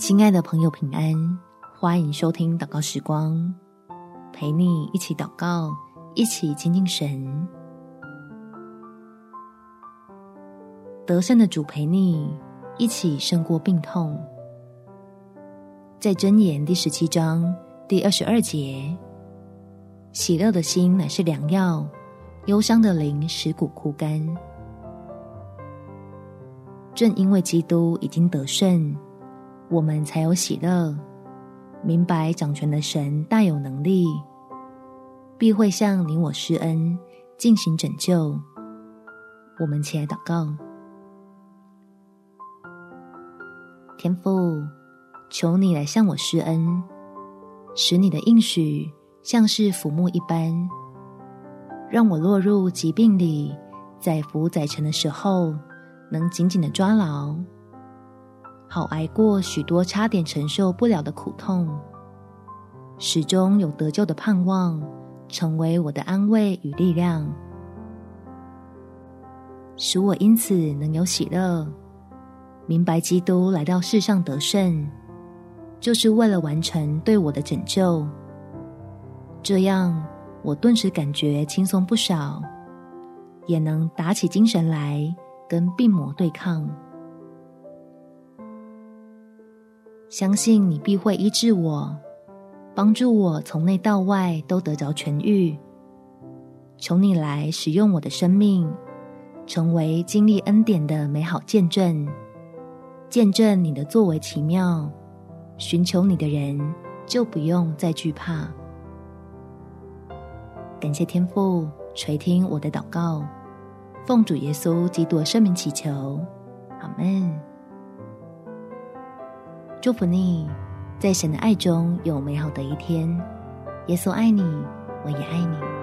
亲爱的朋友，平安！欢迎收听祷告时光，陪你一起祷告，一起亲近神。得胜的主陪你一起胜过病痛。在箴言第十七章第二十二节，喜乐的心乃是良药，忧伤的灵使骨枯干。正因为基督已经得胜，我们才有喜乐，明白掌权的神大有能力，必会向你我施恩，进行拯救。我们起来祷告，天父，求你来向我施恩，使你的应许像是浮木一般，让我落入疾病里，在浮载沉的时候，能紧紧的抓牢。好挨过许多差点承受不了的苦痛，始终有得救的盼望，成为我的安慰与力量，使我因此能有喜乐，明白基督来到世上得胜，就是为了完成对我的拯救。这样，我顿时感觉轻松不少，也能打起精神来跟病魔对抗。相信你必会医治我，帮助我从内到外都得着痊愈。求你来使用我的生命，成为经历恩典的美好见证，见证你的作为奇妙。寻求你的人就不用再惧怕。感谢天父垂听我的祷告，奉主耶稣基督的圣名祈求，阿门。祝福你，在神的爱中有美好的一天。耶稣爱你，我也爱你。